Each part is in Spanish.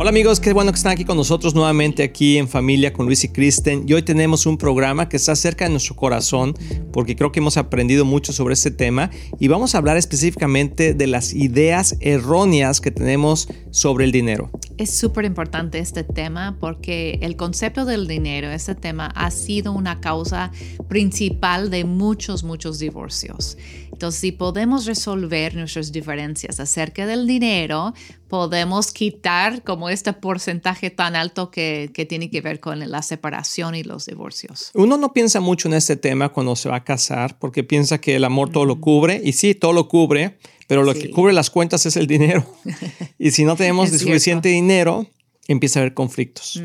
Hola amigos, qué bueno que están aquí con nosotros nuevamente aquí en familia con Luis y Kristen. Y hoy tenemos un programa que está cerca de nuestro corazón porque creo que hemos aprendido mucho sobre este tema y vamos a hablar específicamente de las ideas erróneas que tenemos sobre el dinero. Es súper importante este tema porque el concepto del dinero, este tema ha sido una causa principal de muchos, muchos divorcios. Entonces, si podemos resolver nuestras diferencias acerca del dinero, podemos quitar como este porcentaje tan alto que, que, tiene que ver con la separación y los divorcios. Uno no piensa mucho en este tema cuando se va a casar porque piensa que el amor todo lo cubre y sí, todo lo cubre, pero lo que cubre las cuentas es el dinero. y si no tenemos suficiente dinero, empieza a haber conflictos.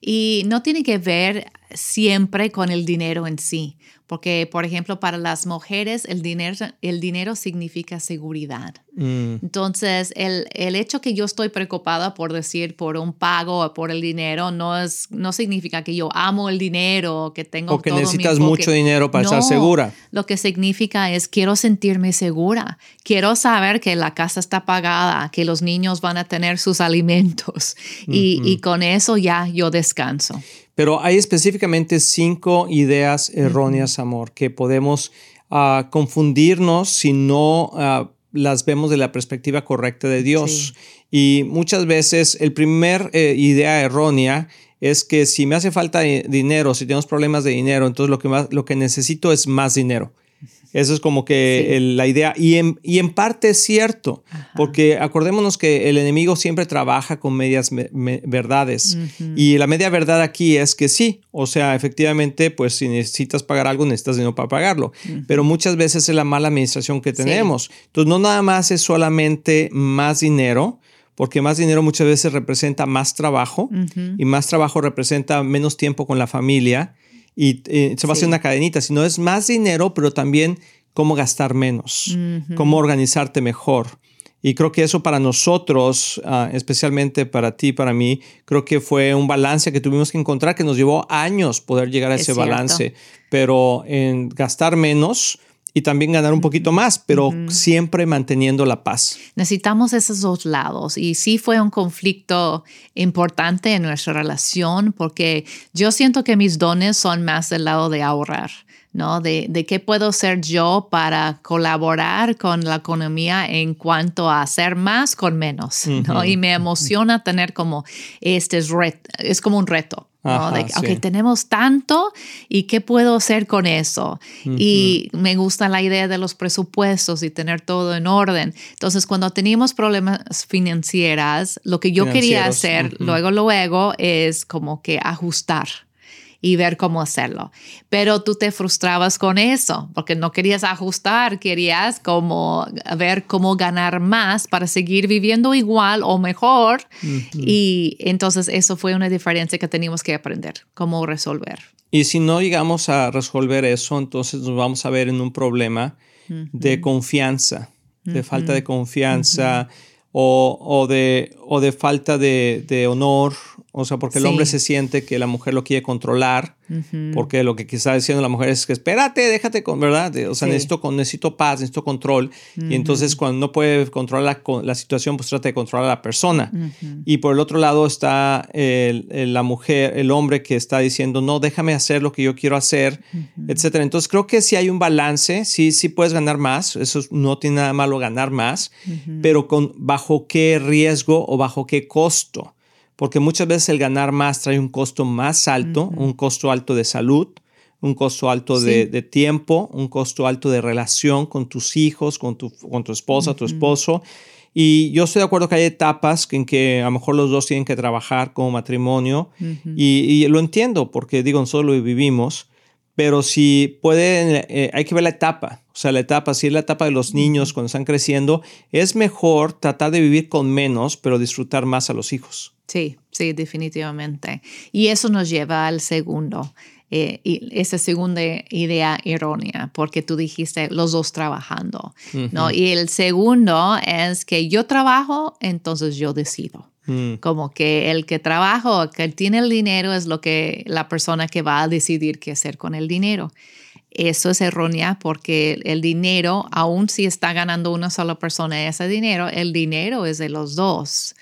Y no tiene que ver siempre con el dinero en sí, porque, por ejemplo, para las mujeres el dinero, el dinero significa seguridad. Mm. Entonces, el, el, hecho que yo estoy preocupada por decir por un pago o por el dinero no, es, no significa que yo amo el dinero, que tengo... O que necesitas mucho dinero para estar segura. Lo que significa es quiero sentirme segura, quiero saber que la casa está pagada, que los niños van a tener sus alimentos y, y con eso ya yo descanso. Pero hay específicamente cinco ideas erróneas, amor, que podemos ah, confundirnos si no ah, las vemos de la perspectiva correcta de Dios. Y muchas veces el primer eh, idea errónea es que si me hace falta dinero, si tenemos problemas de dinero, entonces lo que, más, lo que necesito es más dinero. Eso es como que la idea. Y en, y en, parte es cierto, porque acordémonos que el enemigo siempre trabaja con medias verdades. Y la media verdad aquí es que sí, o sea, efectivamente, pues si necesitas pagar algo, necesitas dinero para pagarlo. Pero muchas veces es la mala administración que tenemos. Entonces, no nada más es solamente más dinero, porque más dinero muchas veces representa más trabajo y más trabajo representa menos tiempo con la familia y eh, se va a hacer una cadenita, sino es más dinero, pero también cómo gastar menos, cómo organizarte mejor. Y creo que eso para nosotros, ah, especialmente para ti, para mí, creo que fue un balance que tuvimos que encontrar, que nos llevó años poder llegar a ese balance. Pero en gastar menos, y también ganar un poquito más, pero siempre manteniendo la paz. Necesitamos esos dos lados y sí fue un conflicto importante en nuestra relación porque yo siento que mis dones son más del lado de ahorrar. ¿no? De, de, qué puedo hacer yo para colaborar con la economía en cuanto a hacer más con menos, ¿no? Y me emociona tener como este es, es como un reto, ok, tenemos tanto y qué puedo hacer con eso. Y me gusta la idea de los presupuestos y tener todo en orden. Entonces, cuando teníamos problemas financieros, lo que yo quería hacer luego, luego es como que ajustar y ver cómo hacerlo. Pero tú te frustrabas con eso porque no querías ajustar, querías como ver cómo ganar más para seguir viviendo igual o mejor. Y entonces eso fue una diferencia que teníamos que aprender, cómo resolver. Y si no llegamos a resolver eso, entonces nos vamos a ver en un problema de confianza, de falta de confianza o, o, de, o de falta de, de honor o sea, porque el hombre se siente que la mujer lo quiere controlar, porque lo que está diciendo la mujer es que espérate, déjate con, ¿verdad? O sea, necesito, necesito paz, necesito control. Y entonces cuando no puede controlar la, la, situación, pues trata de controlar a la persona. Y por el otro lado está el, la mujer, el hombre que está diciendo, no, déjame hacer lo que yo quiero hacer, etcétera. Entonces creo que sí hay un balance, sí, sí puedes ganar más, eso no tiene nada malo ganar más, pero con bajo qué riesgo o bajo qué costo porque muchas veces el ganar más trae un costo más alto, un costo alto de salud, un costo alto de, tiempo, un costo alto de relación con tus hijos, con tu, con tu esposa, tu esposo. Y yo estoy de acuerdo que hay etapas en que a lo mejor los dos tienen que trabajar como matrimonio y, lo entiendo porque digo, nosotros lo vivimos, pero si pueden, eh, hay que ver la etapa. O sea, la etapa, si es la etapa de los niños cuando están creciendo, es mejor tratar de vivir con menos, pero disfrutar más a los hijos. Sí, sí, definitivamente. Y eso nos lleva al segundo. eh, y esa segunda idea errónea, porque tú dijiste los dos trabajando, ¿no? Y el segundo es que yo trabajo, entonces yo decido. Mm. Como que el que trabaja o que tiene el dinero es lo que la persona que va a decidir qué hacer con el dinero. Eso es errónea porque el dinero, aun si está ganando una sola persona ese dinero, el dinero es de los dos.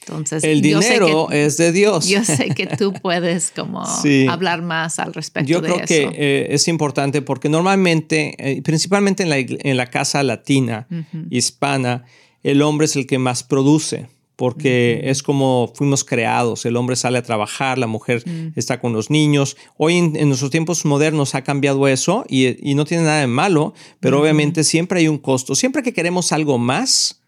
Entonces, el dinero es de Dios. Yo sé que tú puedes como hablar más al respecto yo de eso. Creo que eh, es importante porque normalmente, eh, principalmente en la, en la, casa latina, hispana, el hombre es el que más produce porque es como fuimos creados. El hombre sale a trabajar, la mujer está con los niños. Hoy en, nuestros tiempos modernos ha cambiado eso y, no tiene nada de malo, pero obviamente siempre hay un costo. Siempre que queremos algo más,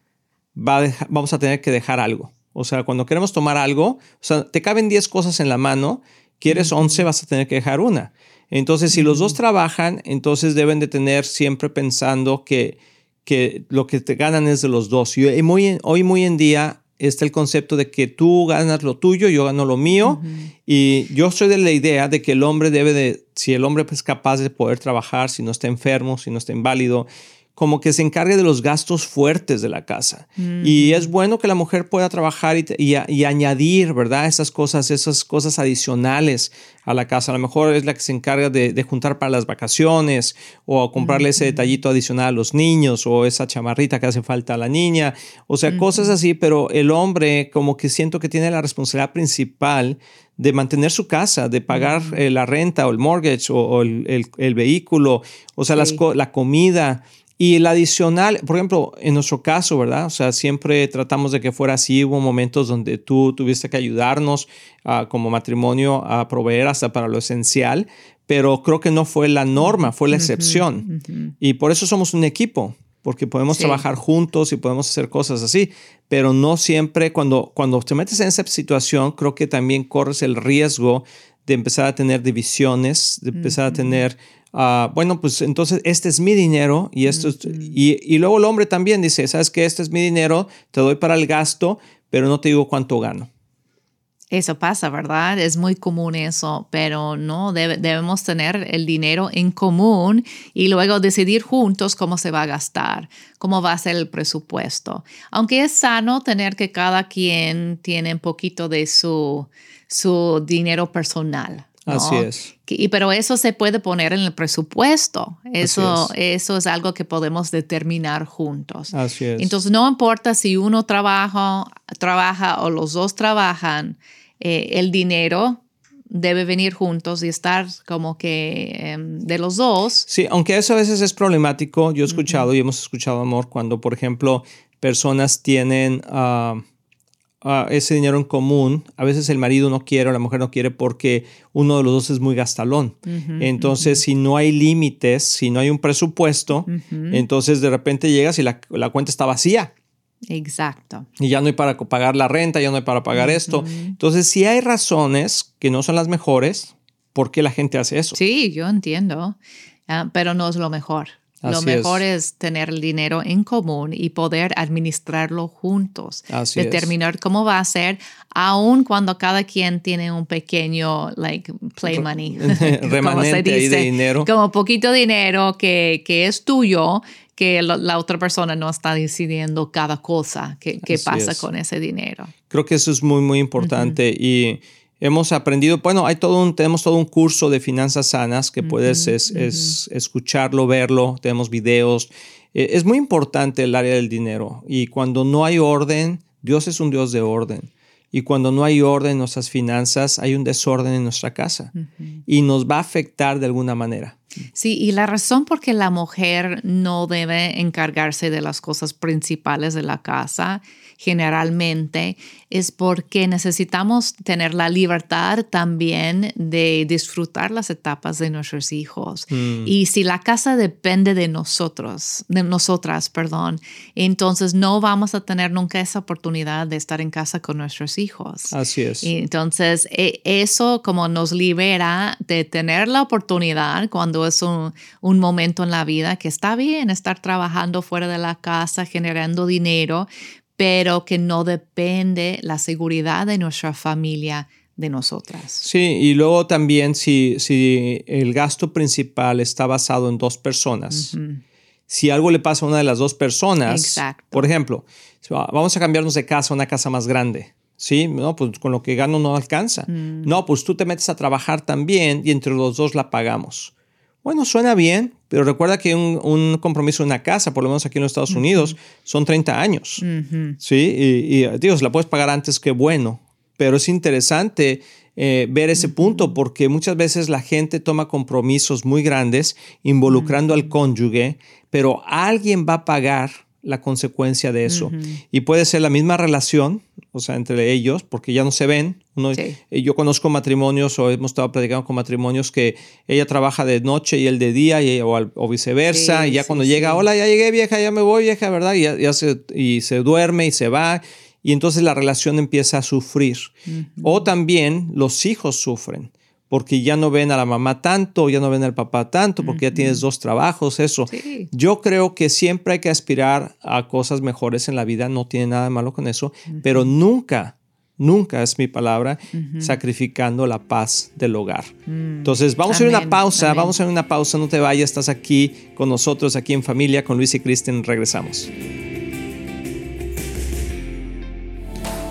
vamos a tener que dejar algo. O sea, cuando queremos tomar algo, o sea, te caben 10 cosas en la mano, quieres 11, vas a tener que dejar una. Entonces, si los dos trabajan, entonces deben de tener siempre pensando que, que lo que te ganan es de los dos. Y muy, hoy muy en día está el concepto de que tú ganas lo tuyo, yo gano lo mío. Y yo soy de la idea de que el hombre debe de, si el hombre es capaz de poder trabajar, si no está enfermo, si no está inválido, como que se encargue de los gastos fuertes de la casa. Y es bueno que la mujer pueda trabajar y, añadir, ¿verdad? Esas cosas, esas cosas adicionales a la casa. A lo mejor es la que se encarga de, juntar para las vacaciones o comprarle ese detallito adicional a los niños o esa chamarrita que hace falta a la niña. O sea, cosas así, pero el hombre como que siento que tiene la responsabilidad principal de mantener su casa, de pagar eh, la renta o el mortgage o, el, vehículo, o sea, la comida. Y el adicional, por ejemplo, en nuestro caso, ¿verdad? O sea, siempre tratamos de que fuera así. Hubo momentos donde tú tuviste que ayudarnos uh, como matrimonio a proveer hasta para lo esencial, pero creo que no fue la norma, fue la excepción. Y por eso somos un equipo, porque podemos trabajar juntos y podemos hacer cosas así, pero no siempre cuando, cuando te metes en esa situación, creo que también corres el riesgo de empezar a tener divisiones, de empezar a tener Ah, bueno, pues entonces este es mi dinero y esto y, luego el hombre también dice, sabes que este es mi dinero, te doy para el gasto, pero no te digo cuánto gano. Eso pasa, ¿verdad? Es muy común eso, pero no debemos tener el dinero en común y luego decidir juntos cómo se va a gastar, cómo va a ser el presupuesto. Aunque es sano tener que cada quien tiene un poquito de su, su dinero personal, Así es. Y, pero eso se puede poner en el presupuesto. Eso es. eso es algo que podemos determinar juntos. Así es. Entonces, no importa si uno trabaja, trabaja o los dos trabajan, eh, el dinero debe venir juntos y estar como que em, de los dos. Sí, aunque eso a veces es problemático. Yo he escuchado y hemos escuchado, amor, cuando, por ejemplo, personas tienen... Ah, ese dinero en común, a veces el marido no quiere o la mujer no quiere porque uno de los dos es muy gastalón. entonces, si no hay límites, si no hay un presupuesto, entonces de repente llegas y la, cuenta está vacía. Exacto. Y ya no hay para pagar la renta, ya no hay para pagar esto. Entonces, si hay razones que no son las mejores, ¿por qué la gente hace eso? Sí, yo entiendo, ah, pero no es lo mejor lo mejor es. tener el dinero en común y poder administrarlo juntos. determinar cómo va a ser, aun cuando cada quien tiene un pequeño, like, play money. Remanente de dinero. Como poquito dinero que, que es tuyo, que la, otra persona no está decidiendo cada cosa que, pasa con ese dinero. Creo que eso es muy, muy importante y Hemos aprendido, bueno, hay todo un, tenemos todo un curso de finanzas sanas que puedes es, escucharlo, verlo, tenemos videos. Eh, es muy importante el área del dinero y cuando no hay orden, Dios es un Dios de orden. Y cuando no hay orden en nuestras finanzas, hay un desorden en nuestra casa y nos va a afectar de alguna manera. Sí, y la razón por qué la mujer no debe encargarse de las cosas principales de la casa generalmente es porque necesitamos tener la libertad también de disfrutar las etapas de nuestros hijos. Mm. Y si la casa depende de nosotros, de nosotras, perdón, entonces no vamos a tener nunca esa oportunidad de estar en casa con nuestros hijos. Así es. entonces e, eso como nos libera de tener la oportunidad cuando es un, un momento en la vida que está bien estar trabajando fuera de la casa, generando dinero, pero que no depende la seguridad de nuestra familia de nosotras. Sí, y luego también si, si el gasto principal está basado en dos personas, si algo le pasa a una de las dos personas, por ejemplo, vamos a cambiarnos de casa a una casa más grande. Sí, no, pues con lo que gano no alcanza. Mm. No, pues tú te metes a trabajar también y entre los dos la pagamos. Bueno, suena bien, pero recuerda que un, compromiso en una casa, por lo menos aquí en los Estados Unidos, son 30 años. Sí, y, y Dios, la puedes pagar antes que bueno, pero es interesante eh, ver ese punto porque muchas veces la gente toma compromisos muy grandes involucrando al cónyuge, pero alguien va a pagar la consecuencia de eso. Y puede ser la misma relación, o sea, entre ellos, porque ya no se ven. Eh, yo conozco matrimonios o hemos estado platicando con matrimonios que ella trabaja de noche y él de día y, o, viceversa. y ya cuando llega, hola, ya llegué vieja, ya me voy vieja, ¿verdad? Y, ya, se, y se duerme y se va. Y entonces la relación empieza a sufrir. O también los hijos sufren porque ya no ven a la mamá tanto, ya no ven al papá tanto, porque ya tienes dos trabajos, eso. Yo creo que siempre hay que aspirar a cosas mejores en la vida, no tiene nada de malo con eso, pero nunca, nunca es mi palabra, sacrificando la paz del hogar. Mm. Entonces, vamos a ir a una pausa, vamos a ir una pausa, no te vayas, estás aquí con nosotros, aquí en familia, con Luis y Kristen, regresamos.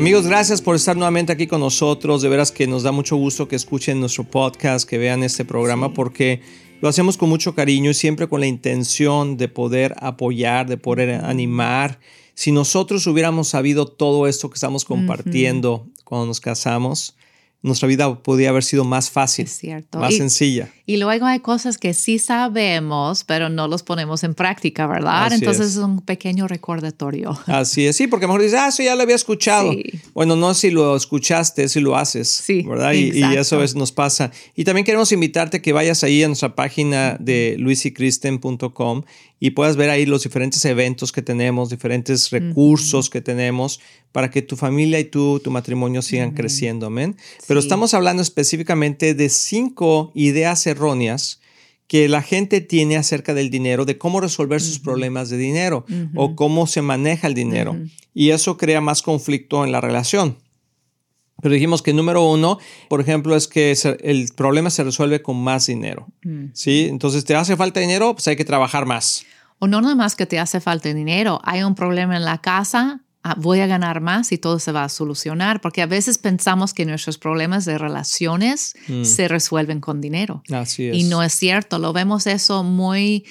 Amigos, gracias por estar nuevamente aquí con nosotros. De veras que nos da mucho gusto que escuchen nuestro podcast, que vean este programa, porque lo hacemos con mucho cariño y siempre con la intención de poder apoyar, de poder animar. Si nosotros hubiéramos sabido todo esto que estamos compartiendo cuando nos casamos, nuestra vida podría haber sido más fácil, más sencilla. Y luego hay cosas que sí sabemos, pero no los ponemos en práctica, ¿verdad? Entonces es. un pequeño recordatorio. Así es, sí, porque mejor dices, ah, eso ya lo había escuchado. Bueno, no si lo escuchaste, si lo haces, sí, ¿verdad? Y, y, eso a veces nos pasa. Y también queremos invitarte a que vayas ahí a nuestra página de luisicristen.com y puedas ver ahí los diferentes eventos que tenemos, diferentes recursos que tenemos para que tu familia y tú, tu matrimonio sigan creciendo, amén. Pero estamos hablando específicamente de cinco ideas erróneas que la gente tiene acerca del dinero, de cómo resolver sus problemas de dinero o cómo se maneja el dinero. Y eso crea más conflicto en la relación. Pero dijimos que número uno, por ejemplo, es que el problema se resuelve con más dinero. Mm. ¿sí? Entonces, ¿te hace falta dinero? Pues hay que trabajar más. O no nada más que te hace falta dinero, hay un problema en la casa, ah, voy a ganar más y todo se va a solucionar, porque a veces pensamos que nuestros problemas de relaciones Mm. se resuelven con dinero. Así es. Y no es cierto, lo vemos eso muy,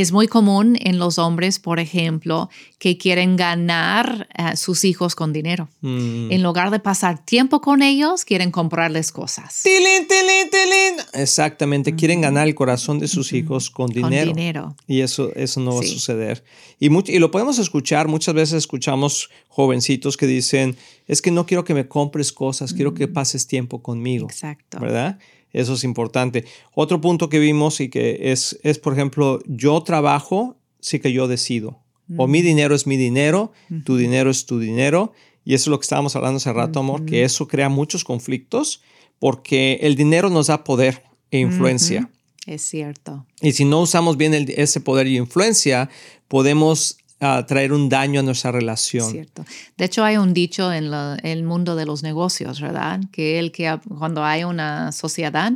es muy común en los hombres, por ejemplo, que quieren ganar a sus hijos con dinero. Mm. En lugar de pasar tiempo con ellos, quieren comprarles cosas. Tilín, tilín, tilín. Exactamente, quieren ganar el corazón de sus hijos con Con dinero. dinero. Y eso, eso no va a suceder. Y, much- y lo podemos escuchar, muchas veces escuchamos jovencitos que dicen, es que no quiero que me compres cosas, quiero que pases tiempo conmigo. Exacto. ¿Verdad? Eso es importante. Otro punto que vimos y que es, es por ejemplo, yo trabajo, sí que yo decido. O mi dinero es mi dinero, tu dinero es tu dinero. Y eso es lo que estábamos hablando hace rato, amor, que eso crea muchos conflictos porque el dinero nos da poder e influencia. Es cierto. Y si no usamos bien el- ese poder y influencia, podemos traer un daño a nuestra relación. Cierto. De hecho, hay un dicho en la- el mundo de los negocios, ¿verdad? Que el que cuando hay una sociedad,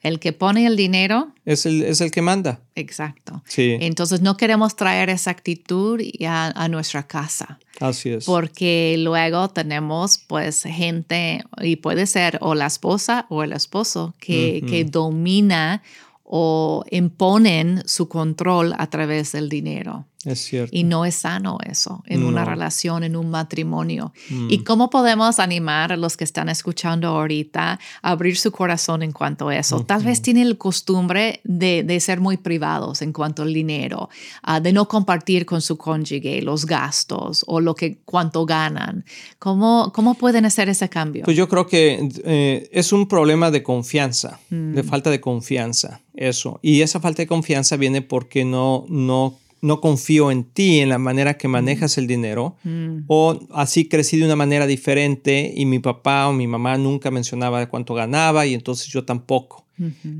el que pone el dinero, es, el, es el que manda. exacto. Sí, Entonces no queremos traer esa actitud a nuestra casa, así es. porque luego tenemos pues gente, y puede ser o la esposa o el esposo, que, que domina o imponen su control a través del dinero. Es cierto. Y no es sano eso en una No. relación, en un matrimonio. Mm. ¿Y cómo podemos animar a los que están escuchando ahorita a abrir su corazón en cuanto a eso? Tal vez tienen la costumbre de, de ser muy privados en cuanto al dinero, ah, de no compartir con su cónyuge los gastos o lo que cuánto ganan. ¿Cómo, cómo pueden hacer ese cambio? Pues yo creo que eh, es un problema de confianza, Mm. de falta de confianza, eso. Y esa falta de confianza viene porque no, no, no confío en ti, en la manera que manejas el dinero, Mm. o así crecí de una manera diferente y mi papá o mi mamá nunca mencionaba cuánto ganaba y entonces yo tampoco.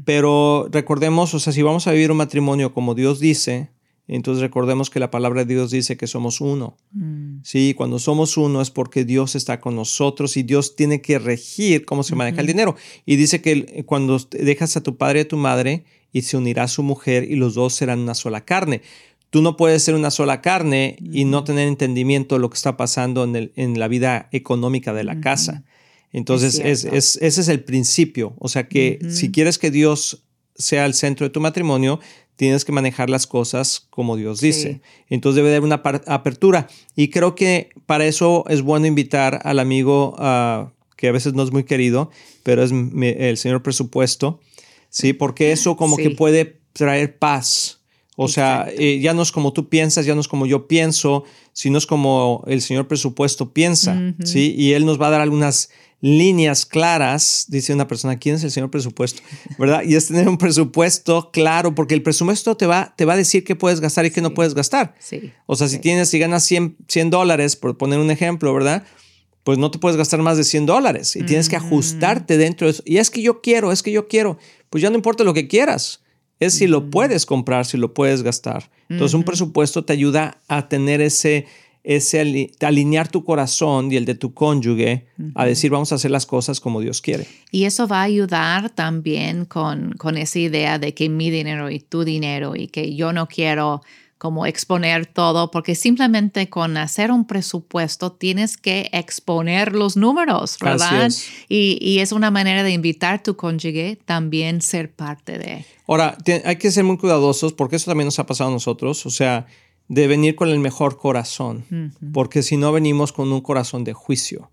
Pero recordemos, o sea, si vamos a vivir un matrimonio como Dios dice, entonces recordemos que la palabra de Dios dice que somos uno. Mm. Sí, cuando somos uno es porque Dios está con nosotros y Dios tiene que regir cómo se maneja el dinero. Y dice que cuando dejas a tu padre y a tu madre y se unirá a su mujer y los dos serán una sola carne. Tú no puedes ser una sola carne y no tener entendimiento de lo que está pasando en, el- en la vida económica de la casa. Entonces, es, cierto. es- ese es el principio. O sea que si quieres que Dios sea el centro de tu matrimonio, tienes que manejar las cosas como Dios dice. Entonces debe haber una apertura. Y creo que para eso es bueno invitar al amigo ah, que a veces no es muy querido, pero es mi- el señor presupuesto, ¿sí? Porque eso como Sí. que puede traer paz. O sea, eh, ya no es como tú piensas, ya no es como yo pienso, sino es como el señor presupuesto piensa. ¿sí? Y él nos va a dar algunas líneas claras, dice una persona, ¿quién es el señor presupuesto? ¿Verdad? Y es tener un presupuesto claro, porque el presupuesto te va, te va a decir qué puedes gastar y qué no puedes gastar. Sí. O sea, si Sí. tienes, si ganas 100, 100 dólares, por poner un ejemplo, ¿verdad? Pues no te puedes gastar más de 100 dólares y tienes que ajustarte dentro de eso. Y es que yo quiero, es que yo quiero. Pues ya no importa lo que quieras. Es si lo puedes comprar, si lo puedes gastar. Entonces, un presupuesto te ayuda a tener ese, ese ali- alinear tu corazón y el de tu cónyuge a decir, vamos a hacer las cosas como Dios quiere. Y eso va a ayudar también con, con esa idea de que mi dinero y tu dinero y que yo no quiero como exponer todo, porque simplemente con hacer un presupuesto tienes que exponer los números, ¿verdad? es. Y, y es una manera de invitar a tu cónyuge también ser parte de. Ahora, hay que ser muy cuidadosos porque eso también nos ha pasado a nosotros, o sea, de venir con el mejor corazón, porque si no venimos con un corazón de juicio,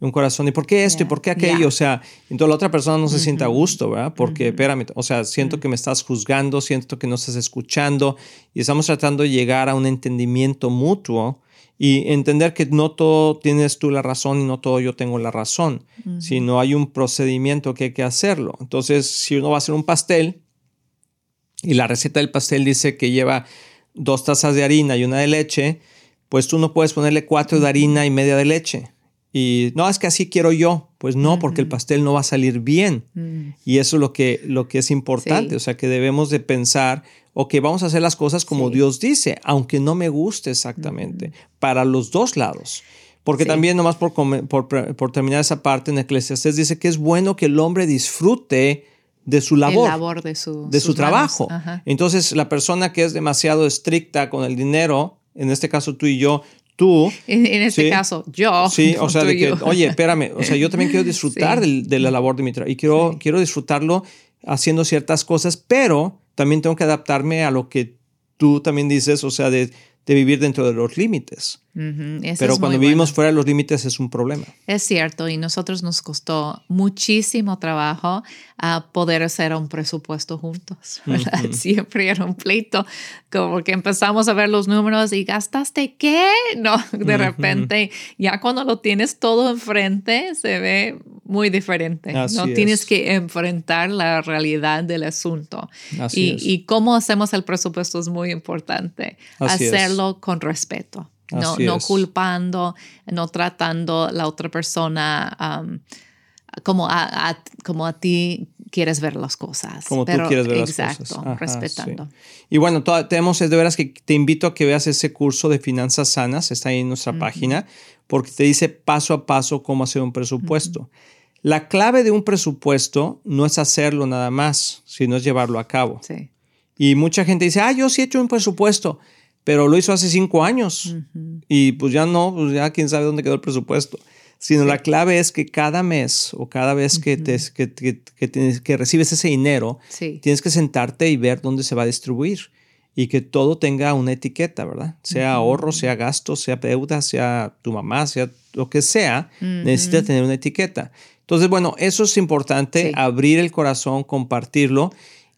un corazón de por qué esto y por qué aquello, yeah. o sea, entonces la otra persona no se siente a gusto, ¿verdad? Porque, espérame, o sea, siento que me estás juzgando, siento que no estás escuchando y estamos tratando de llegar a un entendimiento mutuo y entender que no todo tienes tú la razón y no todo yo tengo la razón, sino hay un procedimiento que hay que hacerlo. Entonces, si uno va a hacer un pastel, y la receta del pastel dice que lleva dos tazas de harina y una de leche, pues tú no puedes ponerle cuatro de harina y media de leche. Y no, es que así quiero yo. Pues no, porque el pastel no va a salir bien. Y eso es lo que, lo que es importante. Sí. O sea, que debemos de pensar, ok, vamos a hacer las cosas como Sí. Dios dice, aunque no me guste exactamente, para los dos lados. Porque Sí. también, nomás por, por, por terminar esa parte en Eclesiastes, dice que es bueno que el hombre disfrute de su labor labor de su, de su trabajo. Entonces, la persona que es demasiado estricta con el dinero, en este caso tú y yo, tú. En, este caso, yo. Sí, o sea, de que, oye, espérame, o sea, yo también quiero disfrutar de, la labor de mi trabajo y quiero, quiero disfrutarlo haciendo ciertas cosas, pero también tengo que adaptarme a lo que tú también dices, o sea, de, de vivir dentro de los límites. Pero cuando vivimos fuera de los límites es un problema. Es cierto, y nosotros nos costó muchísimo trabajo a ah, poder hacer un presupuesto juntos, ¿verdad? Siempre era un pleito, como que empezamos a ver los números y gastaste qué, no, de repente ya cuando lo tienes todo enfrente se ve muy diferente, no tienes que enfrentar la realidad del asunto. y, y, cómo hacemos el presupuesto es muy importante, hacerlo con respeto no, no culpando, no tratando la otra persona um, como, a, como a ti quieres ver las cosas. Como tú quieres ver las cosas. Exacto, respetando. Y bueno, tenemos, es de veras que te invito a que veas ese curso de finanzas sanas, está ahí en nuestra página, porque te dice paso a paso cómo hacer un presupuesto. La clave de un presupuesto no es hacerlo nada más, sino es llevarlo a cabo. Sí. Y mucha gente dice, ah, yo sí he hecho un presupuesto pero lo hizo hace cinco años. Y pues ya no, pues ya quién sabe dónde quedó el presupuesto. Sino la clave es que cada mes o cada vez que, te, que, que, tienes, que recibes ese dinero, tienes que sentarte y ver dónde se va a distribuir y que todo tenga una etiqueta, ¿verdad? Sea ahorro, sea gasto, sea deuda, sea tu mamá, sea lo que sea, necesita tener una etiqueta. Entonces, bueno, eso es importante, abrir el corazón, compartirlo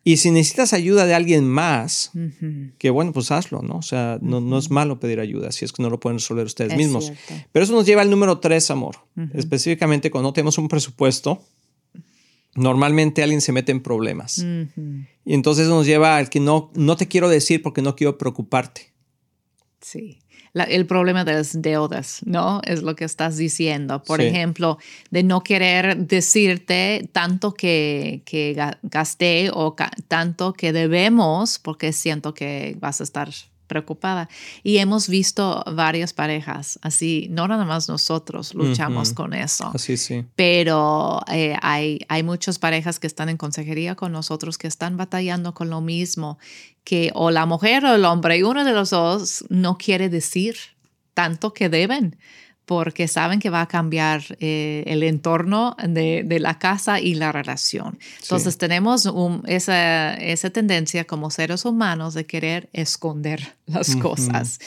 y si necesitas ayuda de alguien más, que bueno, pues hazlo, ¿no? O sea, no, no, es malo pedir ayuda si es que no lo pueden resolver ustedes mismos. Pero eso nos lleva al número tres, amor. Específicamente cuando no tenemos un presupuesto, normalmente alguien se mete en problemas. Y entonces eso nos lleva al que no, no te quiero decir porque no quiero preocuparte. Sí el problema de las deudas, ¿no? Es lo que estás diciendo. Por ejemplo, de no querer decirte tanto que, que gasté o tanto que debemos porque siento que vas a estar preocupada. Y hemos visto varias parejas, así, no nada más nosotros luchamos con eso. Así sí. Pero eh, hay, hay muchas parejas que están en consejería con nosotros que están batallando con lo mismo, que o la mujer o el hombre, y uno de los dos no quiere decir tanto que deben porque saben que va a cambiar eh, el entorno de, de, la casa y la relación. Entonces tenemos esa, esa, tendencia como seres humanos de querer esconder las cosas.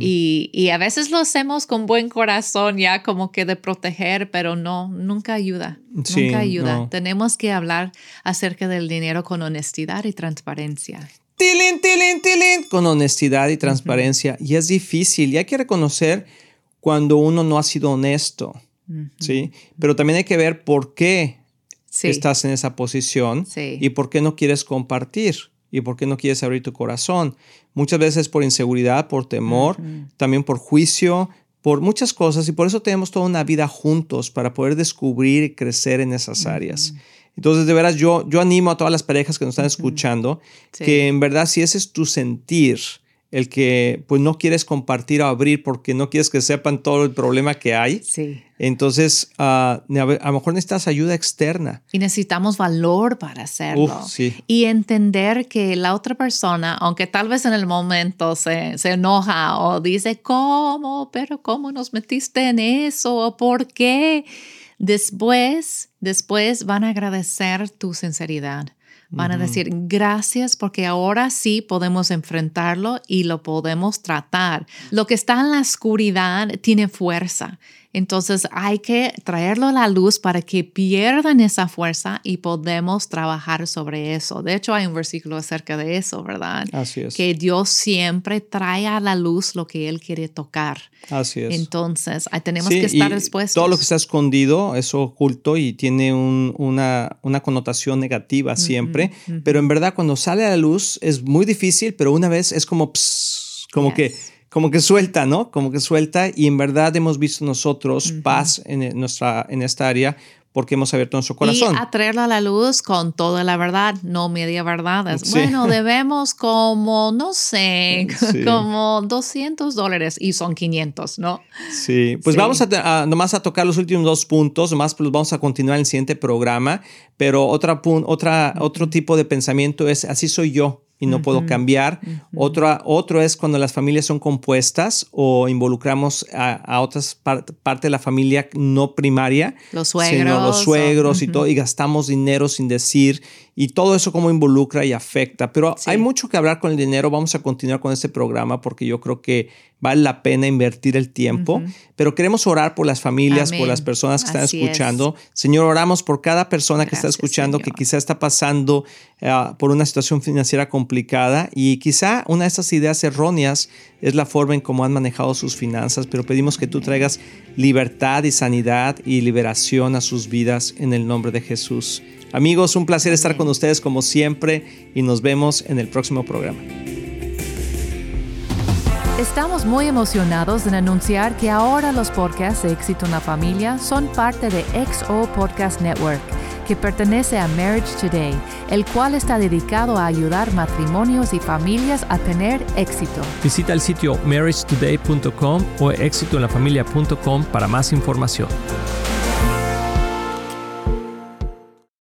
y, y, a veces lo hacemos con buen corazón, ya como que de proteger, pero no, nunca ayuda. nunca ayuda. Tenemos que hablar acerca del dinero con honestidad y transparencia. Tilín, tilín, tilín, con honestidad y transparencia. Y es difícil y hay que reconocer cuando uno no ha sido honesto, ¿sí? Pero también hay que ver por qué estás en esa posición y por qué no quieres compartir y por qué no quieres abrir tu corazón. Muchas veces por inseguridad, por temor, también por juicio, por muchas cosas y por eso tenemos toda una vida juntos para poder descubrir y crecer en esas áreas. Entonces, de veras, yo, yo animo a todas las parejas que nos están escuchando que en verdad si ese es tu sentir, el que pues no quieres compartir o abrir porque no quieres que sepan todo el problema que hay. Sí. Entonces, uh, a lo mejor necesitas ayuda externa. Y necesitamos valor para hacerlo. sí. Y entender que la otra persona, aunque tal vez en el momento se, se enoja o dice, ¿cómo? Pero ¿cómo nos metiste en eso? ¿O por qué? Después, después van a agradecer tu sinceridad Van a decir, gracias porque ahora sí podemos enfrentarlo y lo podemos tratar. Lo que está en la oscuridad tiene fuerza. Entonces hay que traerlo a la luz para que pierdan esa fuerza y podemos trabajar sobre eso. De hecho, hay un versículo acerca de eso, ¿verdad? Así es. Que Dios siempre trae a la luz lo que Él quiere tocar. Así es. Entonces, tenemos que estar dispuestos. Todo lo que está escondido es oculto y tiene una, una, connotación negativa siempre, pero en verdad cuando sale a la luz es muy difícil, pero una vez es como, como que como que suelta, ¿no? Como que suelta y en verdad hemos visto nosotros paz en, nuestra, en esta área porque hemos abierto nuestro corazón. Y atraerlo a la luz con toda la verdad, no media verdad. Bueno, debemos como, no sé, como 200 dólares y son 500, ¿no? Sí, pues vamos a, nomás a tocar los últimos dos puntos, nomás pues vamos a continuar en el siguiente programa, pero otra, otra, otro tipo de pensamiento es, así soy yo. Y no puedo cambiar. otro es cuando las familias son compuestas o involucramos a, otras partes de la familia no primaria. Los suegros. los suegros y todo, y gastamos dinero sin decir y todo eso como involucra y afecta. Pero hay mucho que hablar con el dinero. Vamos a continuar con este programa porque yo creo que vale la pena invertir el tiempo. Pero queremos orar por las familias, por las personas que están escuchando. Señor, oramos por cada persona que está escuchando que quizá está pasando eh, por una situación financiera complicada y quizá una de estas ideas erróneas es la forma en cómo han manejado sus finanzas, pero pedimos que tú traigas libertad y sanidad y liberación a sus vidas en el nombre de Jesús. Amigos, un placer estar con ustedes como siempre y nos vemos en el próximo programa. Estamos muy emocionados en anunciar que ahora los podcasts de Éxito en la Familia son parte de XO Podcast Network, que pertenece a Marriage Today, el cual está dedicado a ayudar matrimonios y familias a tener éxito. Visita el sitio marriagetoday.com o éxitoenlafamilia.com para más información.